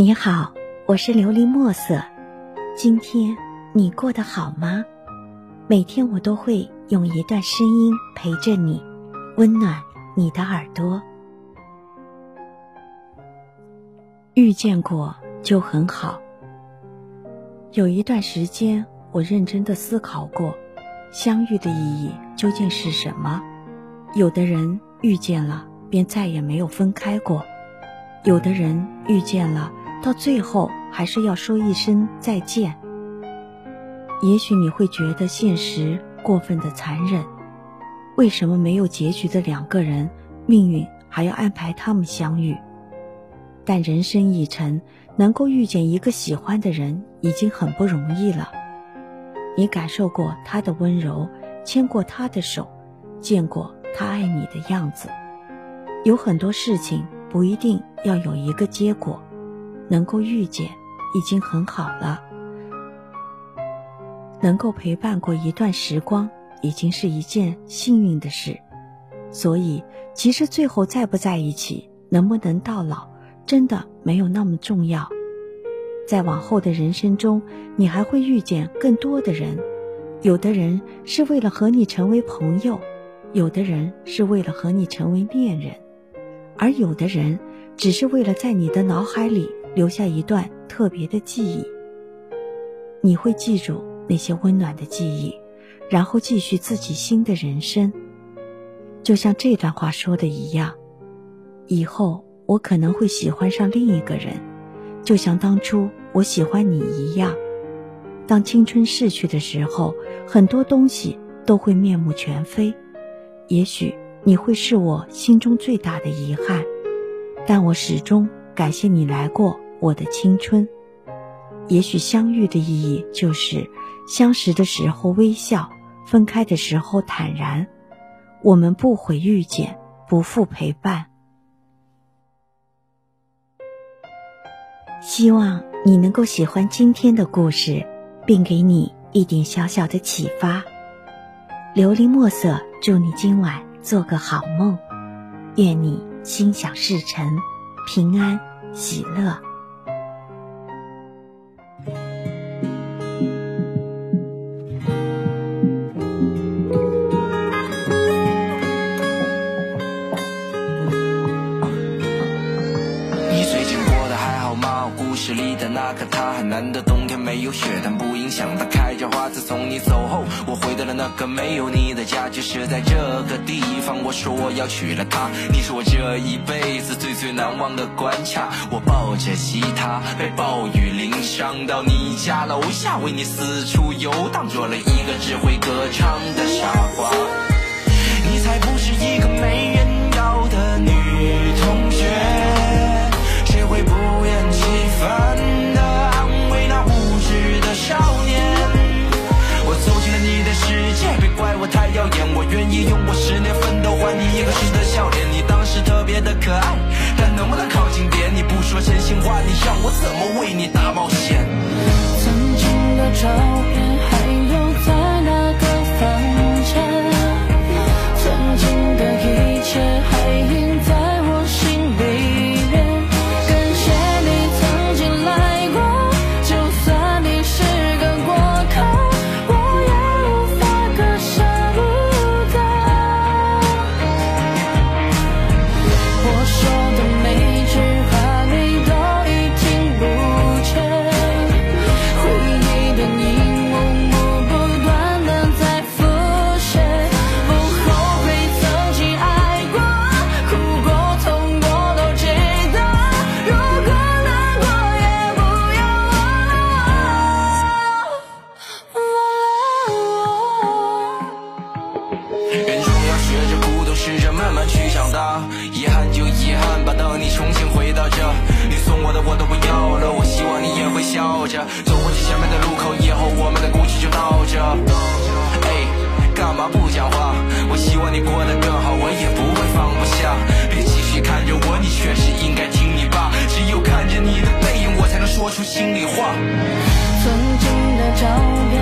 你好，我是琉璃墨色。今天你过得好吗？每天我都会用一段声音陪着你，温暖你的耳朵。遇见过就很好。有一段时间，我认真的思考过，相遇的意义究竟是什么？有的人遇见了，便再也没有分开过；有的人遇见了。到最后还是要说一声再见。也许你会觉得现实过分的残忍，为什么没有结局的两个人，命运还要安排他们相遇？但人生一程，能够遇见一个喜欢的人已经很不容易了。你感受过他的温柔，牵过他的手，见过他爱你的样子。有很多事情不一定要有一个结果。能够遇见已经很好了，能够陪伴过一段时光已经是一件幸运的事，所以其实最后在不在一起，能不能到老，真的没有那么重要。在往后的人生中，你还会遇见更多的人，有的人是为了和你成为朋友，有的人是为了和你成为恋人，而有的人只是为了在你的脑海里。留下一段特别的记忆，你会记住那些温暖的记忆，然后继续自己新的人生。就像这段话说的一样，以后我可能会喜欢上另一个人，就像当初我喜欢你一样。当青春逝去的时候，很多东西都会面目全非。也许你会是我心中最大的遗憾，但我始终。感谢你来过我的青春。也许相遇的意义就是相识的时候微笑，分开的时候坦然。我们不悔遇见，不负陪伴。希望你能够喜欢今天的故事，并给你一点小小的启发。琉璃墨色，祝你今晚做个好梦，愿你心想事成，平安。喜乐。有雪，但不影响它开着花。自从你走后，我回到了那个没有你的家，就是在这个地方。我说我要娶了她，你是我这一辈子最最难忘的关卡。我抱着吉他，被暴雨淋伤，到你家楼下，为你四处游荡，做了一个只会歌唱的傻瓜。你才不是一个没怎么为你大冒险？曾经的照我都不要了，我希望你也会笑着走过去前面的路口，以后我们的故事就到这。哎，干嘛不讲话？我希望你过得更好，我也不会放不下。别继续看着我，你确实应该听你爸，只有看着你的背影，我才能说出心里话。曾经的照片。